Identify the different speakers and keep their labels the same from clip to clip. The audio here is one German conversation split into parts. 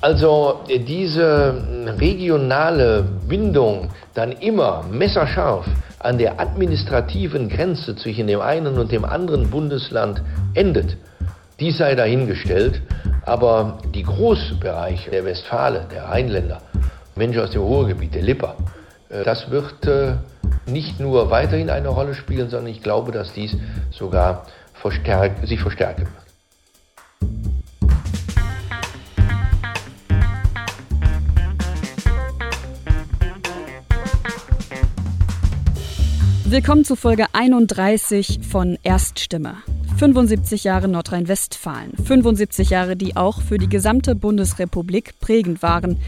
Speaker 1: Also diese regionale Bindung dann immer messerscharf an der administrativen Grenze zwischen dem einen und dem anderen Bundesland endet, dies sei dahingestellt. Aber die Großbereiche der Westfalen, der Rheinländer, Menschen aus dem Ruhrgebiet, der Lipper, äh, das wird äh, nicht nur weiterhin eine Rolle spielen, sondern ich glaube, dass dies sogar verstärk sich verstärken wird.
Speaker 2: Willkommen zu Folge 31 von Erststimme. 75 Jahre Nordrhein-Westfalen. 75 Jahre, die auch für die gesamte Bundesrepublik prägend waren.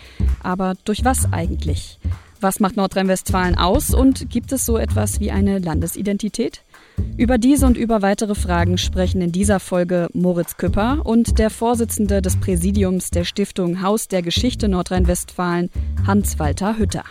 Speaker 2: Aber durch was eigentlich? Was macht Nordrhein-Westfalen aus und gibt es so etwas wie eine Landesidentität? Über diese und über weitere Fragen sprechen in dieser Folge Moritz Küpper und der Vorsitzende des Präsidiums der Stiftung Haus der Geschichte Nordrhein-Westfalen, Hans-Walter Hütter.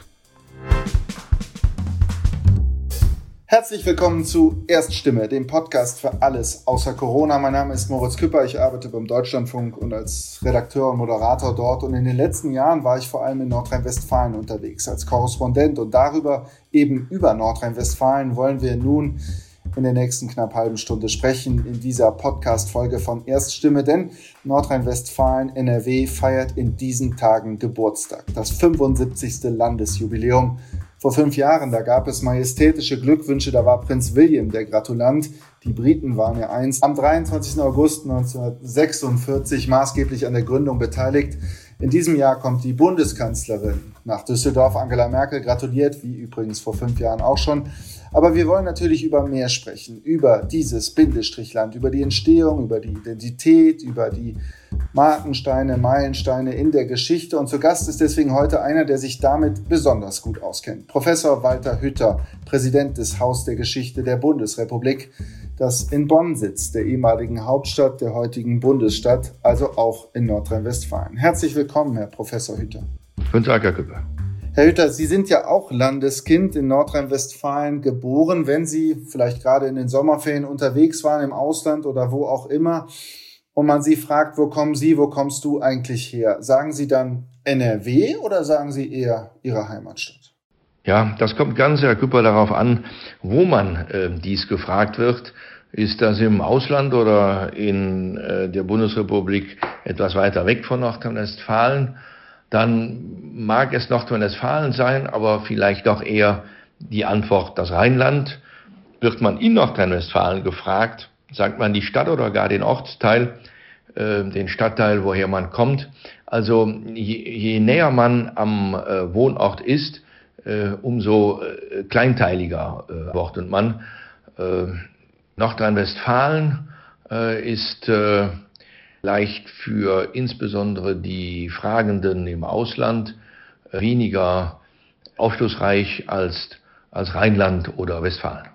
Speaker 3: Herzlich willkommen zu Erststimme, dem Podcast für alles außer Corona. Mein Name ist Moritz Küpper, ich arbeite beim Deutschlandfunk und als Redakteur und Moderator dort. Und in den letzten Jahren war ich vor allem in Nordrhein-Westfalen unterwegs als Korrespondent. Und darüber, eben über Nordrhein-Westfalen, wollen wir nun in der nächsten knapp halben Stunde sprechen in dieser Podcast-Folge von Erststimme. Denn Nordrhein-Westfalen, NRW feiert in diesen Tagen Geburtstag, das 75. Landesjubiläum vor fünf Jahren, da gab es majestätische Glückwünsche, da war Prinz William der Gratulant. Die Briten waren ja eins. Am 23. August 1946 maßgeblich an der Gründung beteiligt. In diesem Jahr kommt die Bundeskanzlerin nach Düsseldorf. Angela Merkel gratuliert, wie übrigens vor fünf Jahren auch schon. Aber wir wollen natürlich über mehr sprechen, über dieses Bindestrichland, über die Entstehung, über die Identität, über die Markensteine, Meilensteine in der Geschichte. Und zu Gast ist deswegen heute einer, der sich damit besonders gut auskennt. Professor Walter Hütter, Präsident des Haus der Geschichte der Bundesrepublik, das in Bonn sitzt, der ehemaligen Hauptstadt der heutigen Bundesstadt, also auch in Nordrhein-Westfalen. Herzlich willkommen, Herr Professor Hütter.
Speaker 1: Guten Tag, Herr Küpper.
Speaker 3: Herr Hütter, Sie sind ja auch Landeskind in Nordrhein-Westfalen geboren. Wenn Sie vielleicht gerade in den Sommerferien unterwegs waren im Ausland oder wo auch immer, und man sie fragt, wo kommen Sie, wo kommst du eigentlich her? Sagen Sie dann NRW oder sagen Sie eher Ihre Heimatstadt?
Speaker 1: Ja, das kommt ganz, Herr Küpper, darauf an, wo man äh, dies gefragt wird. Ist das im Ausland oder in äh, der Bundesrepublik etwas weiter weg von Nordrhein-Westfalen? Dann mag es Nordrhein-Westfalen sein, aber vielleicht doch eher die Antwort das Rheinland. Wird man in Nordrhein-Westfalen gefragt, sagt man die Stadt oder gar den Ortsteil, äh, den Stadtteil, woher man kommt. Also je, je näher man am äh, Wohnort ist, äh, umso äh, kleinteiliger äh, wird man. Äh, Nordrhein-Westfalen ist leicht für insbesondere die Fragenden im Ausland äh, weniger aufschlussreich als, als Rheinland oder Westfalen.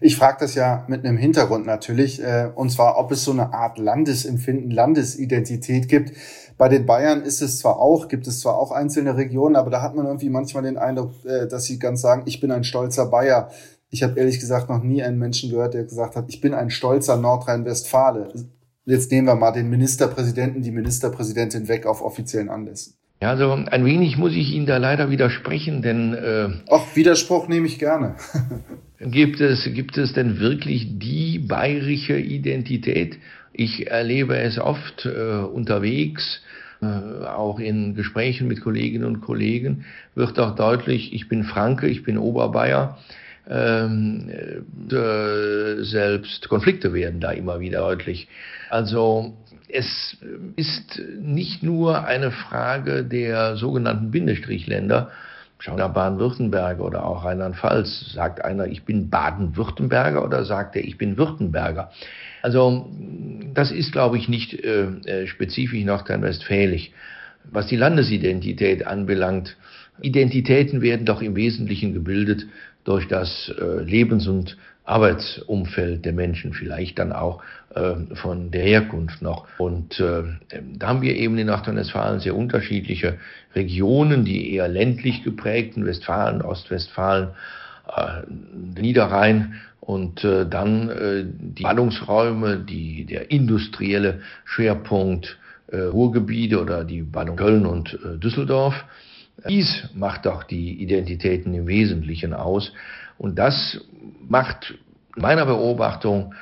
Speaker 3: Ich frage das ja mit einem Hintergrund natürlich, äh, und zwar, ob es so eine Art Landesempfinden, Landesidentität gibt. Bei den Bayern ist es zwar auch, gibt es zwar auch einzelne Regionen, aber da hat man irgendwie manchmal den Eindruck, äh, dass sie ganz sagen, ich bin ein stolzer Bayer. Ich habe ehrlich gesagt noch nie einen Menschen gehört, der gesagt hat, ich bin ein stolzer Nordrhein-Westfale. Jetzt nehmen wir mal den Ministerpräsidenten, die Ministerpräsidentin weg auf offiziellen Anlässen.
Speaker 1: Ja, also ein wenig muss ich Ihnen da leider widersprechen, denn äh,
Speaker 3: Ach, Widerspruch nehme ich gerne.
Speaker 1: gibt es gibt es denn wirklich die bayerische Identität? Ich erlebe es oft äh, unterwegs, äh, auch in Gesprächen mit Kolleginnen und Kollegen wird auch deutlich, ich bin Franke, ich bin Oberbayer. Ähm, äh, selbst Konflikte werden da immer wieder deutlich. Also es ist nicht nur eine Frage der sogenannten Bindestrichländer. Schauen wir Baden-Württemberg oder auch Rheinland-Pfalz. Sagt einer, ich bin Baden-Württemberger oder sagt er, ich bin Württemberger? Also das ist, glaube ich, nicht äh, äh spezifisch nordrhein-westfälisch. Was die Landesidentität anbelangt, Identitäten werden doch im Wesentlichen gebildet durch das äh, Lebens- und Arbeitsumfeld der Menschen, vielleicht dann auch äh, von der Herkunft noch. Und äh, da haben wir eben in Nordrhein-Westfalen sehr unterschiedliche Regionen, die eher ländlich geprägten, Westfalen, Ostwestfalen, äh, Niederrhein und äh, dann äh, die Ballungsräume, die, der industrielle Schwerpunkt äh, Ruhrgebiete oder die Ballung Köln und äh, Düsseldorf. Dies macht doch die Identitäten im Wesentlichen aus. Und das macht meiner Beobachtung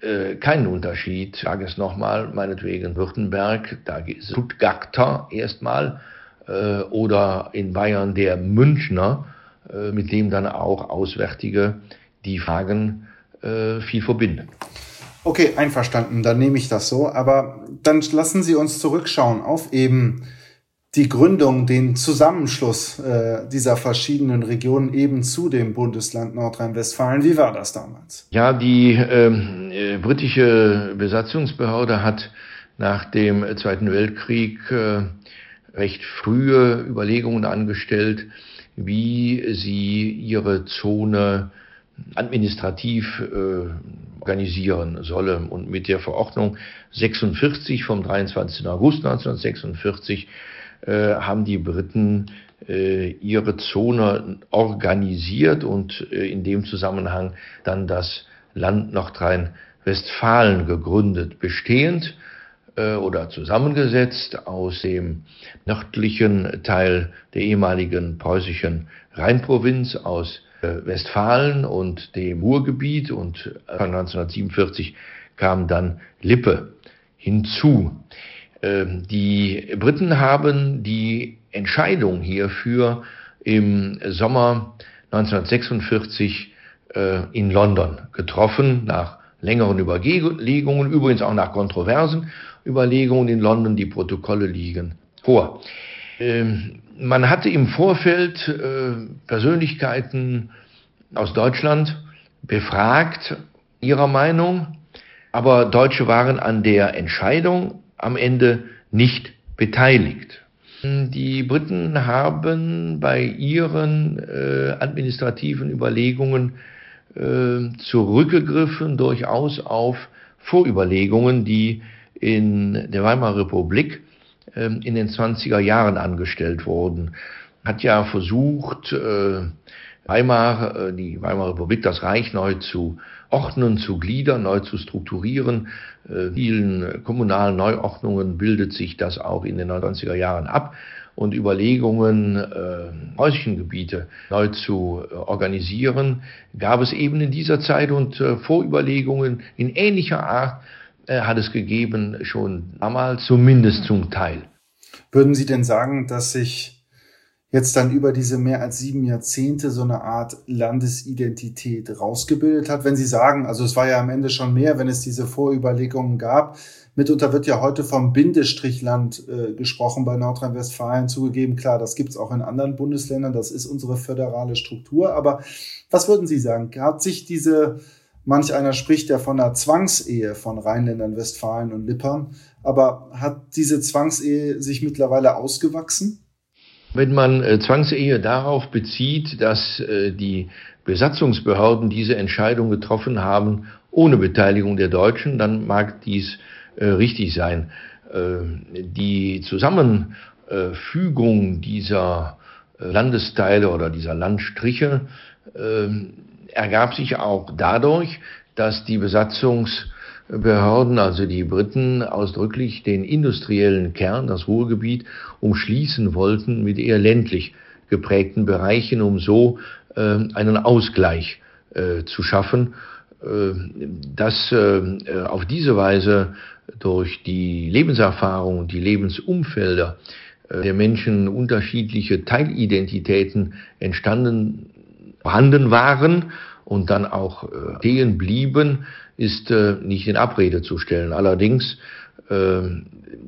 Speaker 1: äh, keinen Unterschied. Ich sage es nochmal, meinetwegen Württemberg, da ist Stuttgarter erstmal äh, oder in Bayern der Münchner, äh, mit dem dann auch Auswärtige die Fragen äh, viel verbinden.
Speaker 3: Okay, einverstanden, dann nehme ich das so. Aber dann lassen Sie uns zurückschauen auf eben die Gründung, den Zusammenschluss äh, dieser verschiedenen Regionen eben zu dem Bundesland Nordrhein-Westfalen. Wie war das damals?
Speaker 1: Ja, die ähm, äh, britische Besatzungsbehörde hat nach dem Zweiten Weltkrieg äh, recht frühe Überlegungen angestellt, wie sie ihre Zone administrativ äh, organisieren solle. Und mit der Verordnung 46 vom 23. August 1946 äh, haben die Briten äh, ihre Zone organisiert und äh, in dem Zusammenhang dann das Land Nordrhein-Westfalen gegründet, bestehend äh, oder zusammengesetzt aus dem nördlichen Teil der ehemaligen preußischen Rheinprovinz, aus äh, Westfalen und dem Ruhrgebiet und 1947 kam dann Lippe hinzu. Ähm, die Briten haben die Entscheidung hierfür im Sommer 1946 äh, in London getroffen, nach längeren Überlegungen, übrigens auch nach kontroversen Überlegungen in London. Die Protokolle liegen vor. Ähm, man hatte im Vorfeld äh, Persönlichkeiten aus Deutschland befragt, ihrer Meinung, aber Deutsche waren an der Entscheidung am Ende nicht beteiligt. Die Briten haben bei ihren äh, administrativen Überlegungen äh, zurückgegriffen, durchaus auf Vorüberlegungen, die in der Weimarer Republik äh, in den 20er Jahren angestellt wurden. Hat ja versucht, äh, Weimar, äh, die Weimarer Republik, das Reich neu zu ordnen, zu gliedern, neu zu strukturieren. Äh, vielen kommunalen Neuordnungen bildet sich das auch in den 90er Jahren ab und Überlegungen, äh, häuslichen Gebiete neu zu äh, organisieren, gab es eben in dieser Zeit und äh, Vorüberlegungen in ähnlicher Art äh, hat es gegeben schon damals, zumindest zum Teil.
Speaker 3: Würden Sie denn sagen, dass sich jetzt dann über diese mehr als sieben Jahrzehnte so eine Art Landesidentität rausgebildet hat. Wenn Sie sagen, also es war ja am Ende schon mehr, wenn es diese Vorüberlegungen gab. Mitunter wird ja heute vom Bindestrichland äh, gesprochen bei Nordrhein-Westfalen zugegeben. Klar, das gibt's auch in anderen Bundesländern. Das ist unsere föderale Struktur. Aber was würden Sie sagen? Hat sich diese, manch einer spricht ja von einer Zwangsehe von Rheinländern, Westfalen und Lippern. Aber hat diese Zwangsehe sich mittlerweile ausgewachsen?
Speaker 1: Wenn man äh, Zwangsehe darauf bezieht, dass äh, die Besatzungsbehörden diese Entscheidung getroffen haben ohne Beteiligung der Deutschen, dann mag dies äh, richtig sein. Äh, die Zusammenfügung dieser äh, Landesteile oder dieser Landstriche äh, ergab sich auch dadurch, dass die Besatzungs Behörden, also die Briten, ausdrücklich den industriellen Kern, das Ruhrgebiet, umschließen wollten mit eher ländlich geprägten Bereichen, um so äh, einen Ausgleich äh, zu schaffen. Äh, dass äh, auf diese Weise durch die Lebenserfahrung und die Lebensumfelder äh, der Menschen unterschiedliche Teilidentitäten entstanden vorhanden waren und dann auch äh, stehen blieben, ist äh, nicht in Abrede zu stellen. Allerdings äh,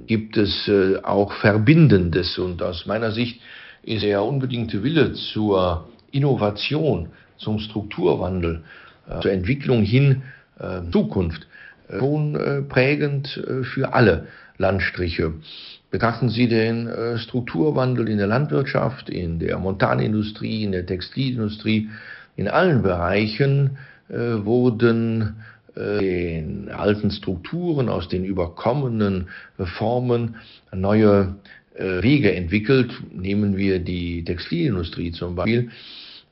Speaker 1: gibt es äh, auch Verbindendes und aus meiner Sicht ist der unbedingte Wille zur Innovation, zum Strukturwandel, äh, zur Entwicklung hin äh, Zukunft schon äh, prägend äh, für alle Landstriche. Betrachten Sie den äh, Strukturwandel in der Landwirtschaft, in der Montanindustrie, in der Textilindustrie, in allen Bereichen äh, wurden äh, den alten Strukturen, aus den überkommenen Formen neue äh, Wege entwickelt. Nehmen wir die Textilindustrie zum Beispiel.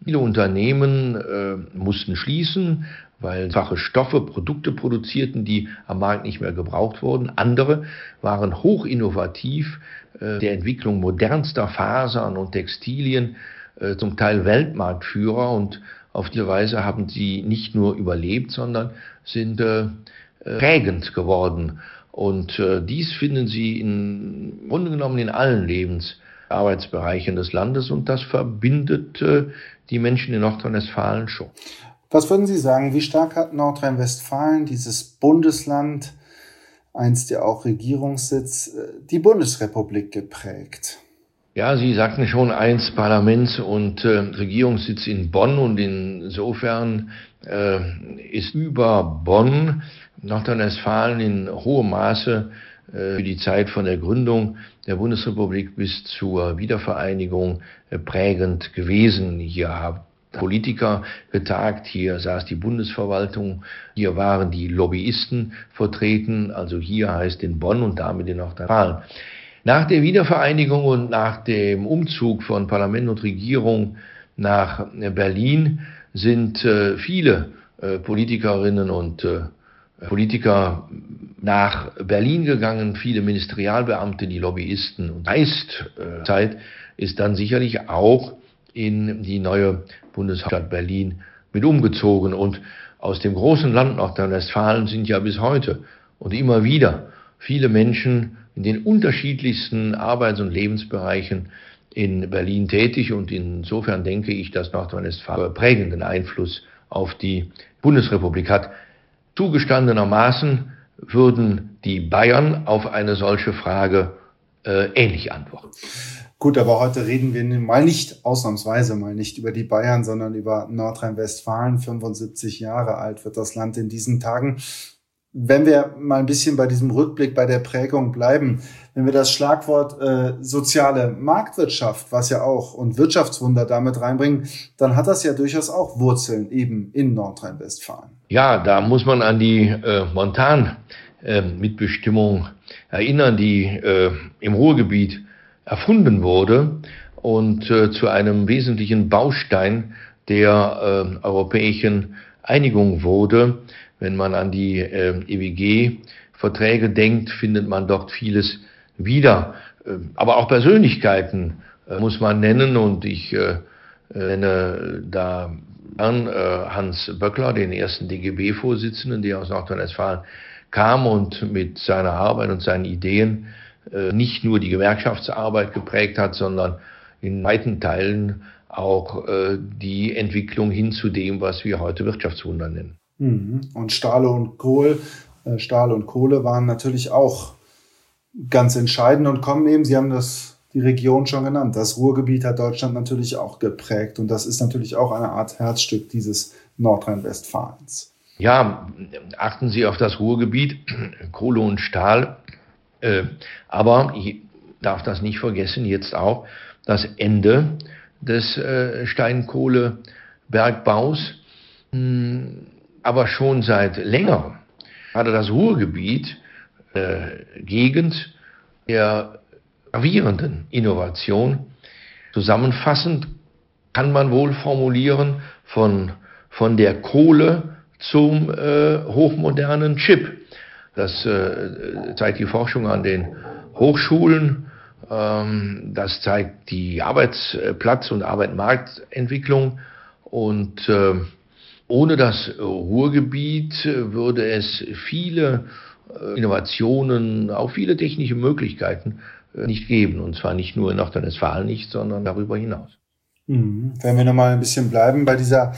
Speaker 1: Viele Unternehmen äh, mussten schließen, weil fache Stoffe, Produkte produzierten, die am Markt nicht mehr gebraucht wurden. Andere waren hochinnovativ äh, der Entwicklung modernster Fasern und Textilien, äh, zum Teil Weltmarktführer und auf diese Weise haben sie nicht nur überlebt, sondern sind äh, prägend geworden. Und äh, dies finden Sie im Grunde genommen in allen Lebensarbeitsbereichen des Landes und das verbindet äh, die Menschen in Nordrhein-Westfalen schon.
Speaker 3: Was würden Sie sagen, wie stark hat Nordrhein-Westfalen, dieses Bundesland, einst ja auch Regierungssitz, äh, die Bundesrepublik geprägt?
Speaker 1: Ja, Sie sagten schon eins, Parlaments- und äh, Regierungssitz in Bonn und insofern äh, ist über Bonn Nordrhein-Westfalen in hohem Maße äh, für die Zeit von der Gründung der Bundesrepublik bis zur Wiedervereinigung äh, prägend gewesen. Hier haben Politiker getagt, hier saß die Bundesverwaltung, hier waren die Lobbyisten vertreten, also hier heißt in Bonn und damit in Nordrhein-Westfalen. Nach der Wiedervereinigung und nach dem Umzug von Parlament und Regierung nach Berlin sind äh, viele äh, Politikerinnen und äh, Politiker nach Berlin gegangen, viele Ministerialbeamte, die Lobbyisten. Und Meistzeit ist dann sicherlich auch in die neue Bundeshauptstadt Berlin mit umgezogen. Und aus dem großen Land Nordrhein-Westfalen sind ja bis heute und immer wieder viele Menschen in den unterschiedlichsten Arbeits- und Lebensbereichen in Berlin tätig und insofern denke ich, dass Nordrhein-Westfalen prägenden Einfluss auf die Bundesrepublik hat. Zugestandenermaßen würden die Bayern auf eine solche Frage äh, ähnlich antworten.
Speaker 3: Gut, aber heute reden wir mal nicht, ausnahmsweise mal nicht über die Bayern, sondern über Nordrhein-Westfalen. 75 Jahre alt wird das Land in diesen Tagen. Wenn wir mal ein bisschen bei diesem Rückblick, bei der Prägung bleiben, wenn wir das Schlagwort äh, soziale Marktwirtschaft, was ja auch und Wirtschaftswunder damit reinbringen, dann hat das ja durchaus auch Wurzeln eben in Nordrhein-Westfalen.
Speaker 1: Ja, da muss man an die äh, Montan-Mitbestimmung äh, erinnern, die äh, im Ruhrgebiet erfunden wurde und äh, zu einem wesentlichen Baustein der äh, europäischen Einigung wurde. Wenn man an die äh, EWG-Verträge denkt, findet man dort vieles wieder. Äh, aber auch Persönlichkeiten äh, muss man nennen und ich äh, nenne da an Hans Böckler, den ersten DGB-Vorsitzenden, der aus Nordrhein-Westfalen kam und mit seiner Arbeit und seinen Ideen nicht nur die Gewerkschaftsarbeit geprägt hat, sondern in weiten Teilen auch die Entwicklung hin zu dem, was wir heute Wirtschaftswunder nennen.
Speaker 3: Mhm. Und Stahl und Kohl, äh, Stahl und Kohle waren natürlich auch ganz entscheidend und kommen eben, Sie haben das die Region schon genannt. Das Ruhrgebiet hat Deutschland natürlich auch geprägt und das ist natürlich auch eine Art Herzstück dieses Nordrhein-Westfalens.
Speaker 1: Ja, achten Sie auf das Ruhrgebiet, Kohle und Stahl. Äh, aber ich darf das nicht vergessen, jetzt auch das Ende des äh, Steinkohlebergbaus. Hm, aber schon seit längerem hatte das Ruhrgebiet äh, Gegend der gravierenden Innovation. Zusammenfassend kann man wohl formulieren von, von der Kohle zum äh, hochmodernen Chip. Das äh, zeigt die Forschung an den Hochschulen, ähm, das zeigt die Arbeitsplatz- und Arbeitmarktentwicklung und äh, ohne das Ruhrgebiet würde es viele äh, Innovationen, auch viele technische Möglichkeiten äh, nicht geben. Und zwar nicht nur in Nordrhein-Westfalen nicht, sondern darüber hinaus.
Speaker 3: Mhm. Wenn wir nochmal ein bisschen bleiben bei dieser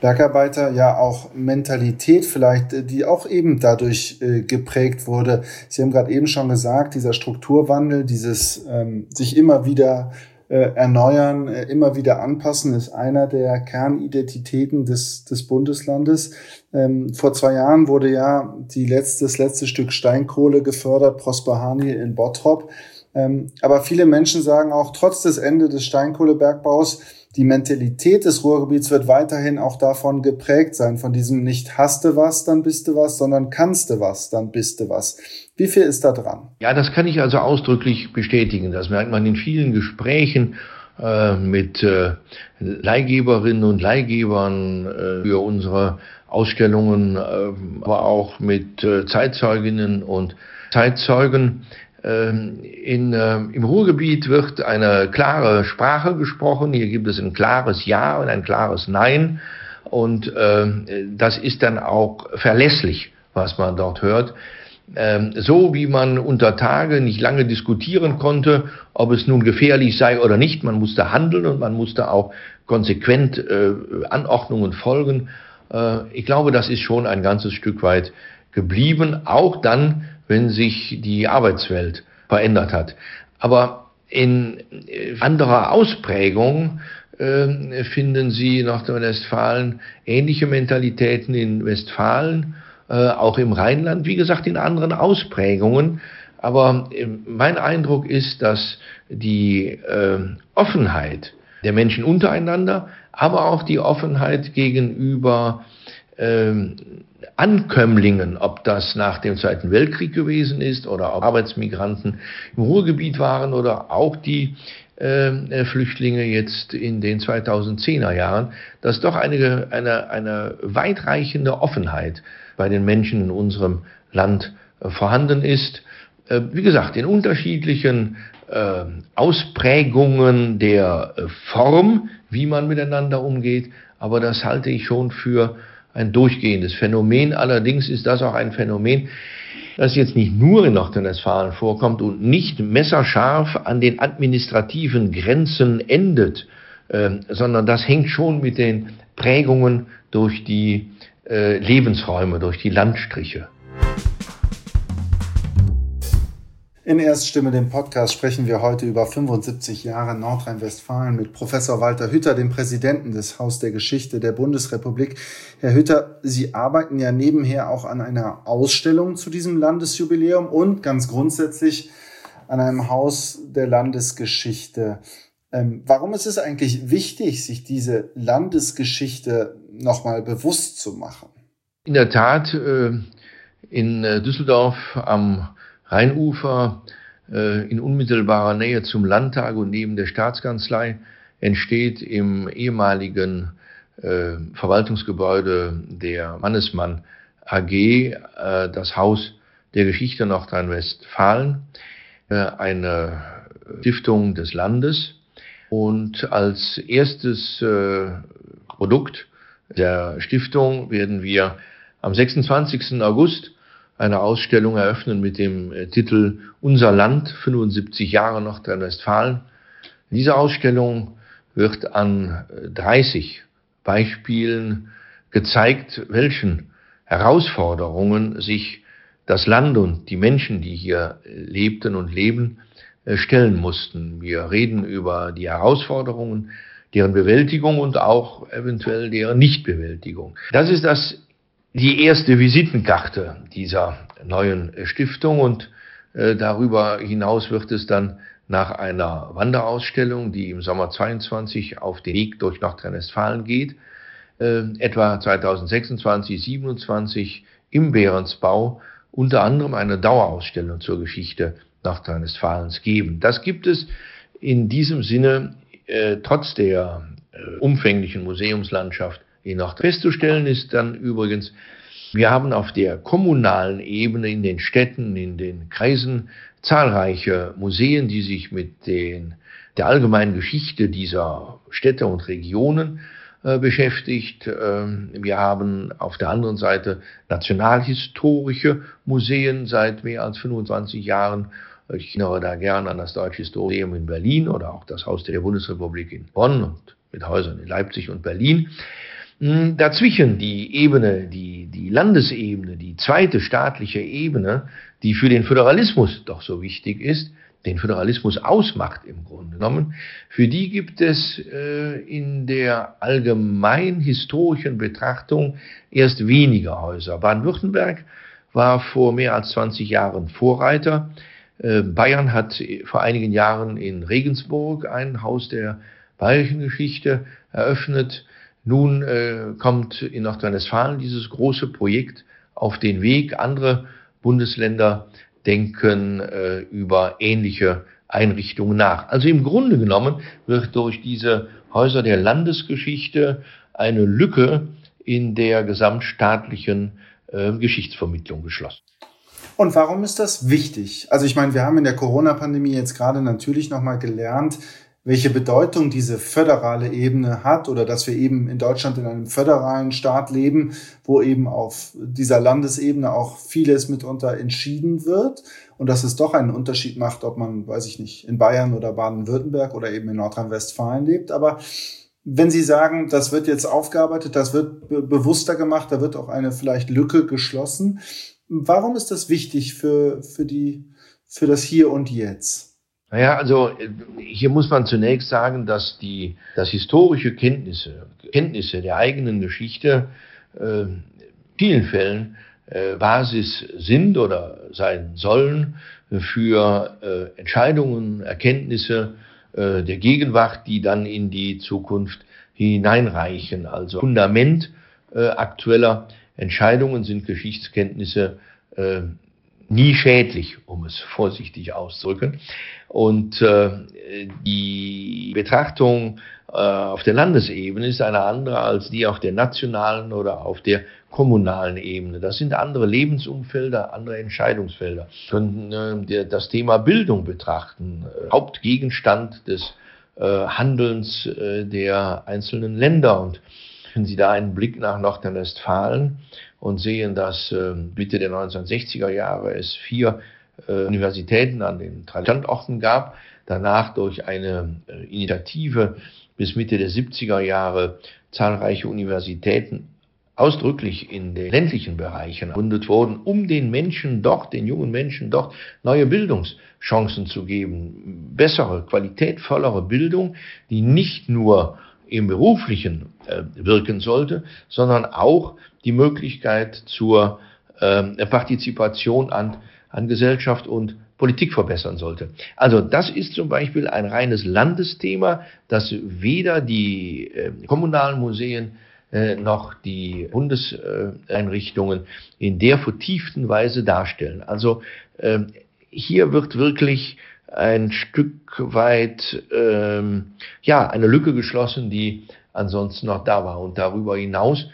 Speaker 3: Bergarbeiter, ja auch Mentalität vielleicht, äh, die auch eben dadurch äh, geprägt wurde. Sie haben gerade eben schon gesagt, dieser Strukturwandel, dieses ähm, sich immer wieder äh, erneuern, äh, immer wieder anpassen, ist einer der Kernidentitäten des, des Bundeslandes. Ähm, vor zwei Jahren wurde ja die letzte, das letzte Stück Steinkohle gefördert, Prosperhani in Bottrop. Ähm, aber viele Menschen sagen auch, trotz des Ende des Steinkohlebergbaus, die Mentalität des Ruhrgebiets wird weiterhin auch davon geprägt sein, von diesem nicht hasste was, dann bist du was, sondern kannst du was, dann bist du was. Wie viel ist da dran?
Speaker 1: Ja, das kann ich also ausdrücklich bestätigen. Das merkt man in vielen Gesprächen äh, mit äh, Leihgeberinnen und Leihgebern äh, für unsere Ausstellungen, aber auch mit Zeitzeuginnen und Zeitzeugen. Ähm, in, äh, Im Ruhrgebiet wird eine klare Sprache gesprochen. Hier gibt es ein klares Ja und ein klares Nein. Und äh, das ist dann auch verlässlich, was man dort hört. Ähm, so wie man unter Tage nicht lange diskutieren konnte, ob es nun gefährlich sei oder nicht. Man musste handeln und man musste auch konsequent äh, Anordnungen folgen. Äh, ich glaube, das ist schon ein ganzes Stück weit geblieben, auch dann, wenn sich die Arbeitswelt verändert hat. Aber in äh, anderer Ausprägung äh, finden Sie in Nordrhein-Westfalen ähnliche Mentalitäten in Westfalen äh, auch im Rheinland, wie gesagt, in anderen Ausprägungen. Aber äh, mein Eindruck ist, dass die äh, Offenheit der Menschen untereinander, aber auch die Offenheit gegenüber Ankömmlingen, ob das nach dem Zweiten Weltkrieg gewesen ist oder ob Arbeitsmigranten im Ruhrgebiet waren oder auch die äh, Flüchtlinge jetzt in den 2010er Jahren, dass doch eine, eine, eine weitreichende Offenheit bei den Menschen in unserem Land äh, vorhanden ist. Äh, wie gesagt, in unterschiedlichen äh, Ausprägungen der Form, wie man miteinander umgeht, aber das halte ich schon für ein durchgehendes Phänomen. Allerdings ist das auch ein Phänomen, das jetzt nicht nur in Nordrhein-Westfalen vorkommt und nicht messerscharf an den administrativen Grenzen endet, äh, sondern das hängt schon mit den Prägungen durch die äh, Lebensräume, durch die Landstriche.
Speaker 3: In Erststimme, dem Podcast, sprechen wir heute über 75 Jahre Nordrhein-Westfalen mit Professor Walter Hütter, dem Präsidenten des Haus der Geschichte der Bundesrepublik. Herr Hütter, Sie arbeiten ja nebenher auch an einer Ausstellung zu diesem Landesjubiläum und ganz grundsätzlich an einem Haus der Landesgeschichte. Ähm, warum ist es eigentlich wichtig, sich diese Landesgeschichte nochmal bewusst zu machen?
Speaker 1: In der Tat, äh, in äh, Düsseldorf am Rheinufer, äh, in unmittelbarer Nähe zum Landtag und neben der Staatskanzlei, entsteht im ehemaligen Verwaltungsgebäude der Mannesmann AG das Haus der Geschichte Nordrhein-Westfalen, eine Stiftung des Landes. Und als erstes Produkt der Stiftung werden wir am 26. August eine Ausstellung eröffnen mit dem äh, Titel Unser Land, 75 Jahre Nordrhein-Westfalen. Diese Ausstellung wird an 30 äh, Beispielen gezeigt, welchen Herausforderungen sich das Land und die Menschen, die hier äh, lebten und leben, stellen mussten. Wir reden über die Herausforderungen deren Bewältigung und auch eventuell deren Nichtbewältigung. Das ist das, die erste Visitenkarte dieser neuen Stiftung und äh, darüber hinaus wird es dann nach einer Wanderausstellung, die im Sommer 22 auf den Weg durch Nordrhein-Westfalen geht, äh, etwa 2026, 27 im Behrensbau unter anderem eine Dauerausstellung zur Geschichte Nordrhein-Westfalens geben. Das gibt es in diesem Sinne äh, trotz der äh, umfänglichen Museumslandschaft je nach festzustellen ist dann übrigens, wir haben auf der kommunalen Ebene in den Städten, in den Kreisen zahlreiche Museen, die sich mit den, der allgemeinen Geschichte dieser Städte und Regionen äh, beschäftigt. Ähm, wir haben auf der anderen Seite nationalhistorische Museen seit mehr als 25 Jahren ich erinnere da gerne an das Deutsche Historium in Berlin oder auch das Haus der Bundesrepublik in Bonn und mit Häusern in Leipzig und Berlin. Hm, dazwischen die Ebene, die, die Landesebene, die zweite staatliche Ebene, die für den Föderalismus doch so wichtig ist, den Föderalismus ausmacht im Grunde genommen, für die gibt es äh, in der allgemein historischen Betrachtung erst weniger Häuser. Baden-Württemberg war vor mehr als 20 Jahren Vorreiter. Äh, Bayern hat vor einigen Jahren in Regensburg ein Haus der bayerischen Geschichte eröffnet. Nun äh, kommt in Nordrhein-Westfalen dieses große Projekt auf den Weg. Andere Bundesländer denken äh, über ähnliche Einrichtungen nach. Also im Grunde genommen wird durch diese Häuser der Landesgeschichte eine Lücke in der gesamtstaatlichen äh, Geschichtsvermittlung geschlossen.
Speaker 3: Und warum ist das wichtig? Also ich meine, wir haben in der Corona-Pandemie jetzt gerade natürlich nochmal gelernt, welche Bedeutung diese föderale Ebene hat oder dass wir eben in Deutschland in einem föderalen Staat leben, wo eben auf dieser Landesebene auch vieles mitunter entschieden wird und dass es doch einen Unterschied macht, ob man, weiß ich nicht, in Bayern oder Baden-Württemberg oder eben in Nordrhein-Westfalen lebt. Aber wenn Sie sagen, das wird jetzt aufgearbeitet, das wird be bewusster gemacht, da wird auch eine vielleicht Lücke geschlossen. Warum ist das wichtig für, für, die, für das Hier und Jetzt?
Speaker 1: Naja, also hier muss man zunächst sagen, dass die dass historische Kenntnisse, Kenntnisse der eigenen Geschichte äh, in vielen Fällen äh, Basis sind oder sein sollen für äh, Entscheidungen, Erkenntnisse äh, der Gegenwart, die dann in die Zukunft hineinreichen. Also Fundament äh, aktueller Entscheidungen sind Geschichtskenntnisse äh, nie schädlich, um es vorsichtig auszudrücken. Und äh, die Betrachtung äh, auf der Landesebene ist eine andere als die auf der nationalen oder auf der kommunalen Ebene. Das sind andere Lebensumfelder, andere Entscheidungsfelder. Wir können äh, das Thema Bildung betrachten, äh, Hauptgegenstand des äh, Handelns äh, der einzelnen Länder. Und wenn Sie da einen Blick nach Nordrhein-Westfalen und sehen, dass äh, Mitte der 1960er Jahre es vier äh, Universitäten an den drei Standorten gab, danach durch eine äh, Initiative bis Mitte der 70er Jahre zahlreiche Universitäten ausdrücklich in den ländlichen Bereichen gegründet wurden, um den Menschen dort, den jungen Menschen dort neue Bildungschancen zu geben, bessere, qualitätvollere Bildung, die nicht nur im beruflichen wirken sollte, sondern auch die Möglichkeit zur äh, Partizipation an, an Gesellschaft und Politik verbessern sollte. Also das ist zum Beispiel ein reines Landesthema, das weder die äh, kommunalen Museen äh, noch die Bundeseinrichtungen in der vertieften Weise darstellen. Also äh, hier wird wirklich ein Stück weit ähm, ja eine Lücke geschlossen, die ansonsten noch da war. Und darüber hinaus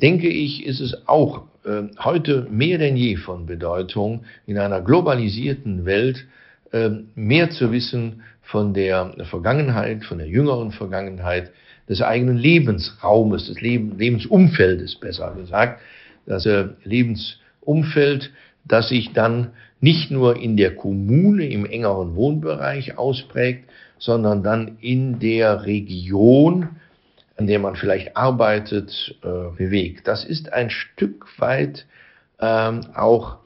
Speaker 1: denke ich, ist es auch äh, heute mehr denn je von Bedeutung, in einer globalisierten Welt äh, mehr zu wissen von der Vergangenheit, von der jüngeren Vergangenheit, des eigenen Lebensraumes, des Leben, Lebensumfeldes besser gesagt. Das äh, Lebensumfeld, das sich dann nicht nur in der Kommune im engeren Wohnbereich ausprägt, sondern dann in der Region, an der man vielleicht arbeitet, äh, bewegt. Das ist ein Stück weit ähm, auch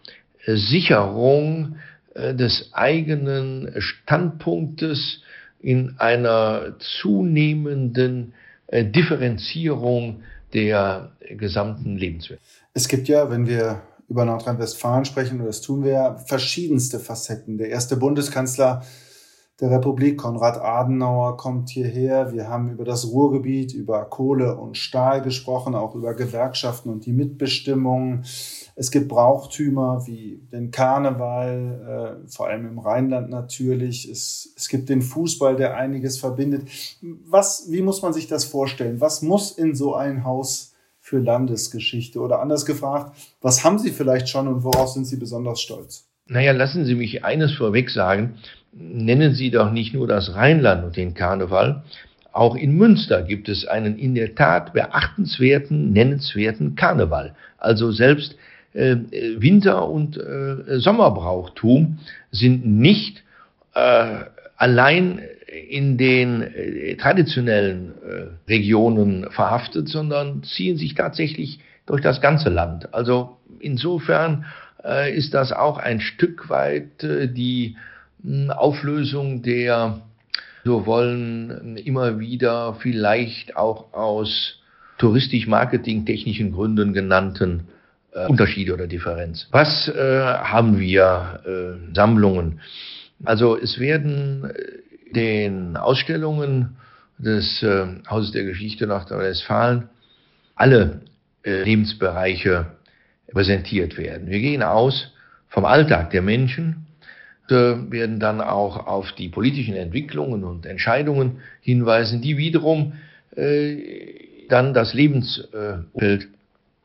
Speaker 1: Sicherung äh, des eigenen Standpunktes in einer zunehmenden äh, Differenzierung der gesamten Lebenswelt.
Speaker 3: Es gibt ja, wenn wir über Nordrhein-Westfalen sprechen, und das tun wir ja, verschiedenste Facetten. Der erste Bundeskanzler der Republik, Konrad Adenauer, kommt hierher. Wir haben über das Ruhrgebiet, über Kohle und Stahl gesprochen, auch über Gewerkschaften und die Mitbestimmung. Es gibt Brauchtümer wie den Karneval, äh, vor allem im Rheinland natürlich. Es, es gibt den Fußball, der einiges verbindet. Was, wie muss man sich das vorstellen? Was muss in so ein Haus für Landesgeschichte? Oder anders gefragt, was haben Sie vielleicht schon und worauf sind Sie besonders stolz?
Speaker 1: Naja, lassen Sie mich eines vorweg sagen nennen Sie doch nicht nur das Rheinland und den Karneval, auch in Münster gibt es einen in der Tat beachtenswerten, nennenswerten Karneval. Also selbst äh, Winter- und äh, Sommerbrauchtum sind nicht äh, allein in den äh, traditionellen äh, Regionen verhaftet, sondern ziehen sich tatsächlich durch das ganze Land. Also insofern äh, ist das auch ein Stück weit die Auflösung der, so wollen, immer wieder vielleicht auch aus touristisch-marketing-technischen Gründen genannten äh, Unterschiede oder Differenz. Was äh, haben wir? Äh, Sammlungen. Also es werden äh, den Ausstellungen des äh, Hauses der Geschichte Nordrhein-Westfalen alle äh, Lebensbereiche präsentiert werden. Wir gehen aus vom Alltag der Menschen, werden dann auch auf die politischen Entwicklungen und Entscheidungen hinweisen, die wiederum äh, dann das Lebensumfeld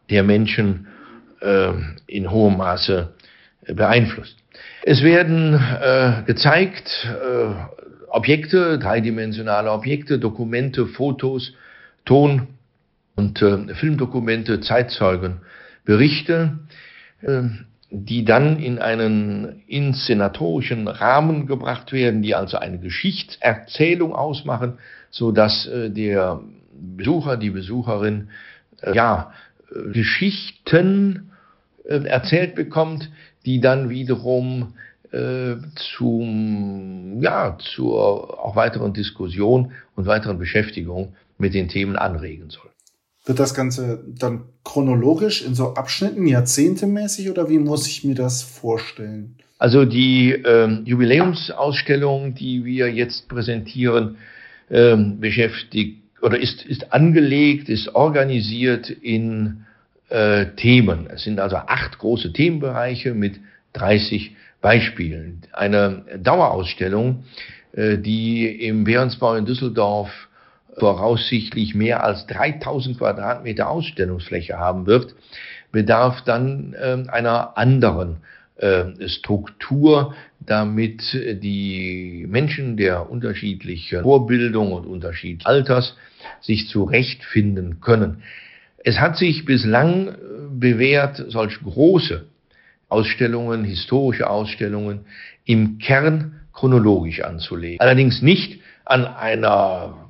Speaker 1: der Menschen in hohem Maße beeinflusst. Es werden gezeigt Objekte, dreidimensionale Objekte, Dokumente, Fotos, Ton und Filmdokumente, Zeitzeugen, Berichte, die dann in einen inszenatorischen Rahmen gebracht werden, die also eine Geschichtserzählung ausmachen, so dass äh, der Besucher, die Besucherin, äh, ja, äh, Geschichten äh, erzählt bekommt, die dann wiederum zum, ja, zur auch weiteren Diskussion und weiteren Beschäftigung mit den Themen anregen soll.
Speaker 3: Wird das Ganze dann chronologisch in so Abschnitten, jahrzehntemäßig oder wie muss ich mir das vorstellen?
Speaker 1: Also die ähm, Jubiläumsausstellung, die wir jetzt präsentieren, ähm, beschäftigt oder ist, ist angelegt, ist organisiert in äh, Themen. Es sind also acht große Themenbereiche mit 30 Beispielen. Eine Dauerausstellung, äh, die im Behrensbau in Düsseldorf voraussichtlich mehr als 3000 Quadratmeter Ausstellungsfläche haben wird, bedarf dann äh, einer anderen äh, Struktur, damit die Menschen der unterschiedlichen Vorbildung und unterschiedlichen Alters sich zurechtfinden können. Es hat sich bislang äh, bewährt, solch große Ausstellungen, historische Ausstellungen im Kern chronologisch anzulegen. Allerdings nicht an einer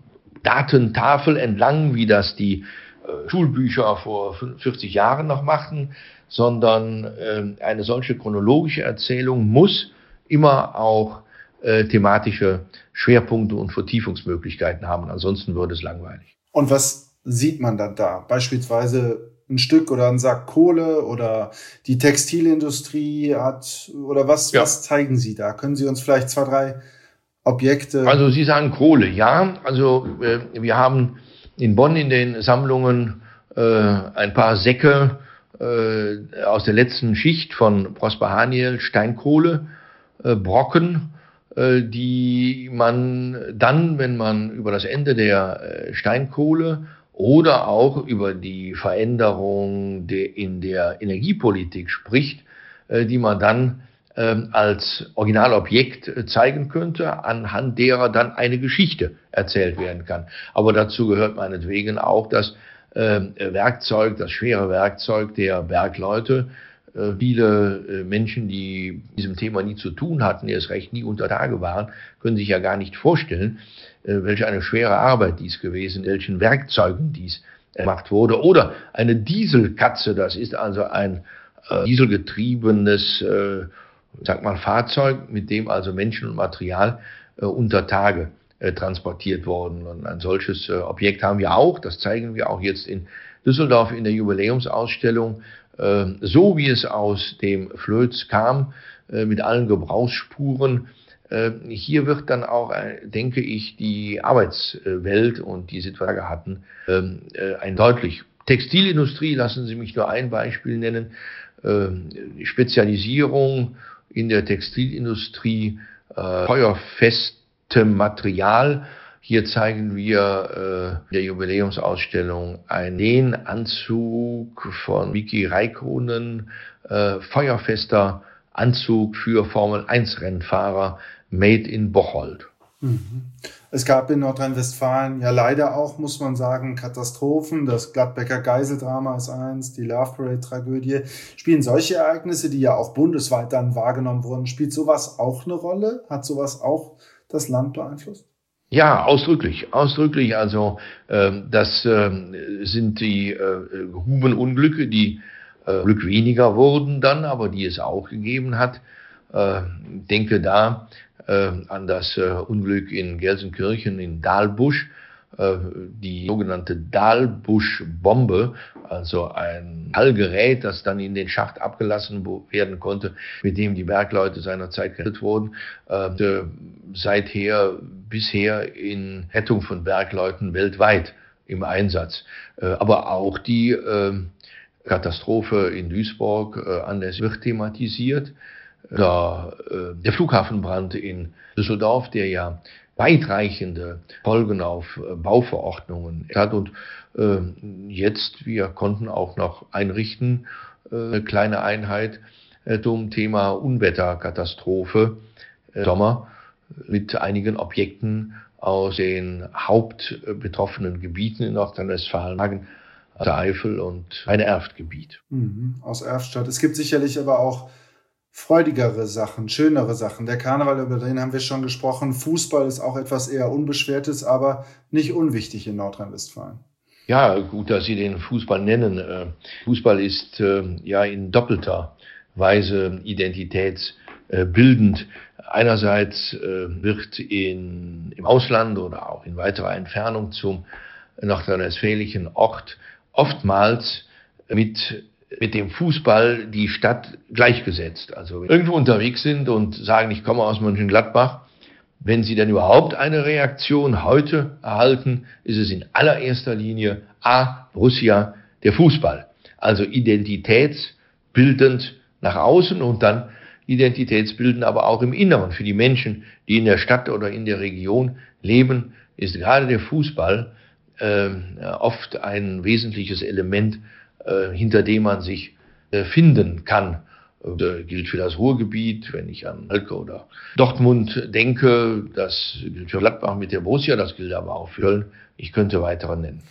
Speaker 1: Datentafel entlang, wie das die äh, Schulbücher vor 40 Jahren noch machten, sondern äh, eine solche chronologische Erzählung muss immer auch äh, thematische Schwerpunkte und Vertiefungsmöglichkeiten haben. Ansonsten würde es langweilig.
Speaker 3: Und was sieht man dann da? Beispielsweise ein Stück oder ein Sack Kohle oder die Textilindustrie hat oder was, ja. was zeigen Sie da? Können Sie uns vielleicht zwei, drei Objekte?
Speaker 1: Also Sie sagen Kohle, ja. Also äh, wir haben in Bonn in den Sammlungen äh, ein paar Säcke äh, aus der letzten Schicht von Prosper Haniel, Steinkohle, äh, Brocken, äh, die man dann, wenn man über das Ende der äh, Steinkohle oder auch über die Veränderung de, in der Energiepolitik spricht, die man dann als Originalobjekt äh, zeigen könnte, anhand derer dann eine Geschichte erzählt werden kann. Aber dazu gehört meinetwegen auch das äh, Werkzeug, das schwere Werkzeug der Bergleute. Äh, viele äh, Menschen, die mit diesem Thema nie zu tun hatten, erst recht nie unter Tage waren, können sich ja gar nicht vorstellen, welche eine schwere Arbeit dies gewesen, welchen Werkzeugen dies gemacht wurde. Oder eine Dieselkatze, das ist also ein äh, dieselgetriebenes äh, sag mal, Fahrzeug, mit dem also Menschen und Material äh, unter Tage äh, transportiert wurden. Und ein solches äh, Objekt haben wir auch, das zeigen wir auch jetzt in Düsseldorf in der Jubiläumsausstellung, äh, so wie es aus dem Flöz kam, äh, mit allen Gebrauchsspuren. Äh, hier wird dann auch, denke ich, die Arbeitswelt und die Situation hatten, ähm, ein deutlich. Textilindustrie, lassen Sie mich nur ein Beispiel nennen, Spezialisierung in der Textilindustrie äh, feuerfestem Material. Hier zeigen wir äh, der Jubiläumsausstellung einen Nähenanzug von Vicky Raikkonen, äh, feuerfester Anzug für Formel 1 Rennfahrer made in Bocholt.
Speaker 3: Mhm. Es gab in Nordrhein-Westfalen ja leider auch, muss man sagen, Katastrophen. Das Gladbecker Geiseldrama ist eins, die Love Parade-Tragödie. Spielen solche Ereignisse, die ja auch bundesweit dann wahrgenommen wurden, spielt sowas auch eine Rolle? Hat sowas auch das Land beeinflusst?
Speaker 1: Ja, ausdrücklich, ausdrücklich. Also äh, das äh, sind die äh, Hubenunglücke, die äh, Glück weniger wurden dann, aber die es auch gegeben hat. Äh, denke da an das äh, Unglück in Gelsenkirchen in Dahlbusch, äh, die sogenannte Dahlbusch-Bombe, also ein Hallgerät, das dann in den Schacht abgelassen werden konnte, mit dem die Bergleute seinerzeit gerettet wurden, äh, seither bisher in Rettung von Bergleuten weltweit im Einsatz. Äh, aber auch die äh, Katastrophe in Duisburg äh, an der wird thematisiert der, äh, der Flughafenbrand in Düsseldorf, der ja weitreichende Folgen auf äh, Bauverordnungen hat. Und äh, jetzt, wir konnten auch noch einrichten, äh, eine kleine Einheit äh, zum Thema Unwetterkatastrophe Sommer mit einigen Objekten aus den hauptbetroffenen Gebieten in Nordrhein-Westfalen, der Eifel und ein Erftgebiet.
Speaker 3: Mhm, aus Erftstadt. Es gibt sicherlich aber auch freudigere Sachen, schönere Sachen. Der Karneval, über den haben wir schon gesprochen. Fußball ist auch etwas eher Unbeschwertes, aber nicht unwichtig in Nordrhein-Westfalen.
Speaker 1: Ja, gut, dass Sie den Fußball nennen. Äh, Fußball ist äh, ja in doppelter Weise identitätsbildend. Einerseits äh, wird in, im Ausland oder auch in weiterer Entfernung zum nordrhein-westfälischen Ort oftmals mit mit dem Fußball die Stadt gleichgesetzt. Also wenn irgendwo unterwegs sind und sagen, ich komme aus Mönchengladbach, wenn Sie denn überhaupt eine Reaktion heute erhalten, ist es in allererster Linie A, Borussia, der Fußball. Also identitätsbildend nach außen und dann identitätsbildend aber auch im Inneren. Für die Menschen, die in der Stadt oder in der Region leben, ist gerade der Fußball äh, oft ein wesentliches Element hinter dem man sich äh, finden kann. Das gilt für das Ruhrgebiet, wenn ich an Halke oder Dortmund denke. Das gilt für Gladbach mit der Borussia, das gilt aber auch für Köln. Ich könnte weitere nennen.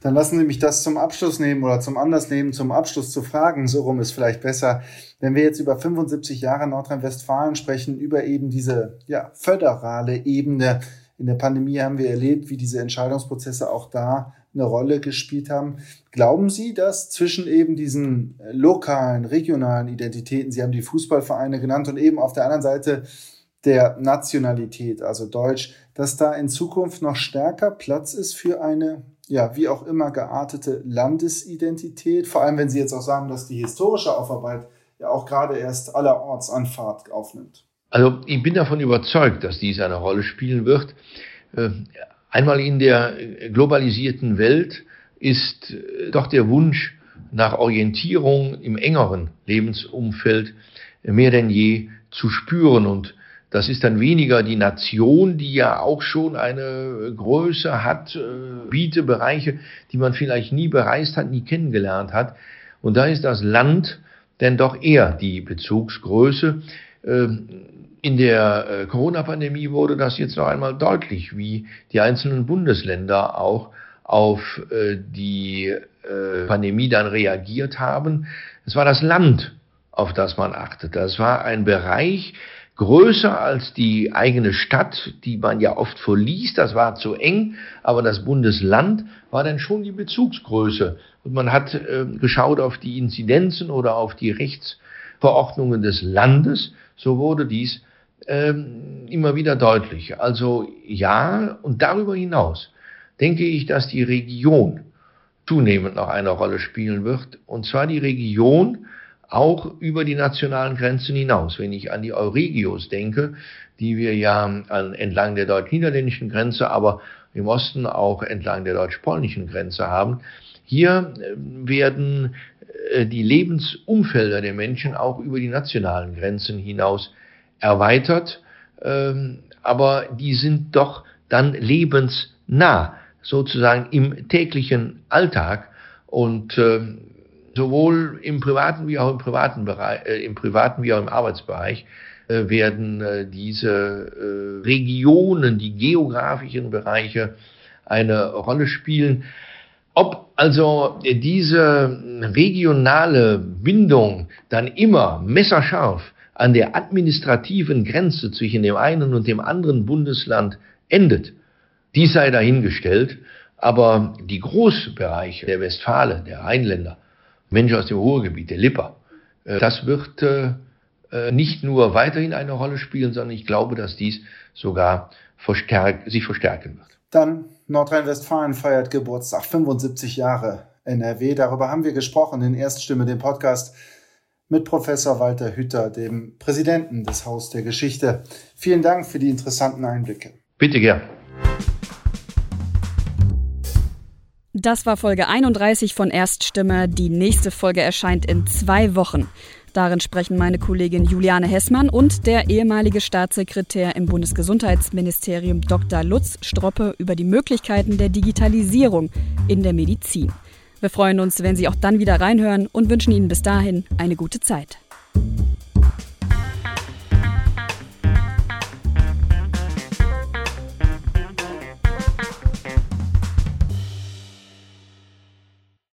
Speaker 3: Dann lassen Sie mich das zum Abschluss nehmen oder zum Anlass nehmen, zum Abschluss zu fragen. So rum ist vielleicht besser. Wenn wir jetzt über 75 Jahre Nordrhein-Westfalen sprechen, über eben diese ja, föderale Ebene. In der Pandemie haben wir erlebt, wie diese Entscheidungsprozesse auch da eine Rolle gespielt haben. Glauben Sie, dass zwischen eben diesen lokalen, regionalen Identitäten, Sie haben die Fußballvereine genannt, und eben auf der anderen Seite der Nationalität, also Deutsch, dass da in Zukunft noch stärker Platz ist für eine, ja, wie auch immer geartete Landesidentität? Vor allem, wenn Sie jetzt auch sagen, dass die historische Aufarbeit ja auch gerade erst allerorts an Fahrt aufnimmt.
Speaker 1: Also ich bin davon überzeugt, dass dies eine Rolle spielen wird. Äh, Einmal in der globalisierten Welt ist äh, doch der Wunsch nach Orientierung im engeren Lebensumfeld mehr denn je zu spüren. Und das ist dann weniger die Nation, die ja auch schon eine Größe hat, äh, Biete, Bereiche, die man vielleicht nie bereist hat, nie kennengelernt hat. Und da ist das Land denn doch eher die Bezugsgröße. In der äh, Corona-Pandemie wurde das jetzt noch einmal deutlich, wie die einzelnen Bundesländer auch auf äh, die äh, Pandemie dann reagiert haben. Es war das Land, auf das man achtete. Es war ein Bereich größer als die eigene Stadt, die man ja oft verließ. Das war zu eng, aber das Bundesland war dann schon die Bezugsgröße. Und man hat äh, geschaut auf die Inzidenzen oder auf die Rechtsverordnungen des Landes. So wurde dies ähm, immer wieder deutlich. Also ja, und darüber hinaus denke ich, dass die Region zunehmend noch eine Rolle spielen wird. Und zwar die Region auch über die nationalen Grenzen hinaus. Wenn ich an die Euregios denke, die wir ja an, entlang der deutsch-niederländischen Grenze, aber im Osten auch entlang der deutsch-polnischen Grenze haben, hier äh, werden äh, die Lebensumfelder der Menschen auch über die nationalen Grenzen hinaus erweitert, ähm, aber die sind doch dann lebensnah, sozusagen im täglichen Alltag und äh, sowohl im privaten wie auch im privaten Bereich, äh, im privaten wie auch im Arbeitsbereich äh, werden äh, diese äh, Regionen, die geografischen Bereiche eine Rolle spielen. Ob also diese regionale Bindung dann immer messerscharf an der administrativen Grenze zwischen dem einen und dem anderen Bundesland endet, dies sei dahingestellt, aber die Großbereiche der Westfalen, der Rheinländer, Menschen aus dem Ruhrgebiet, der Lipper, äh, das wird äh, äh, nicht nur weiterhin eine Rolle spielen, sondern ich glaube, dass dies sogar verstärk sich verstärken wird.
Speaker 3: Dann Nordrhein-Westfalen feiert Geburtstag, 75 Jahre NRW. Darüber haben wir gesprochen in Erststimme, dem Podcast mit Professor Walter Hütter, dem Präsidenten des Haus der Geschichte. Vielen Dank für die interessanten Einblicke.
Speaker 1: Bitte gern.
Speaker 2: Das war Folge 31 von Erststimme. Die nächste Folge erscheint in zwei Wochen. Darin sprechen meine Kollegin Juliane Hessmann und der ehemalige Staatssekretär im Bundesgesundheitsministerium Dr. Lutz Stroppe über die Möglichkeiten der Digitalisierung in der Medizin. Wir freuen uns, wenn Sie auch dann wieder reinhören und wünschen Ihnen bis dahin eine gute Zeit.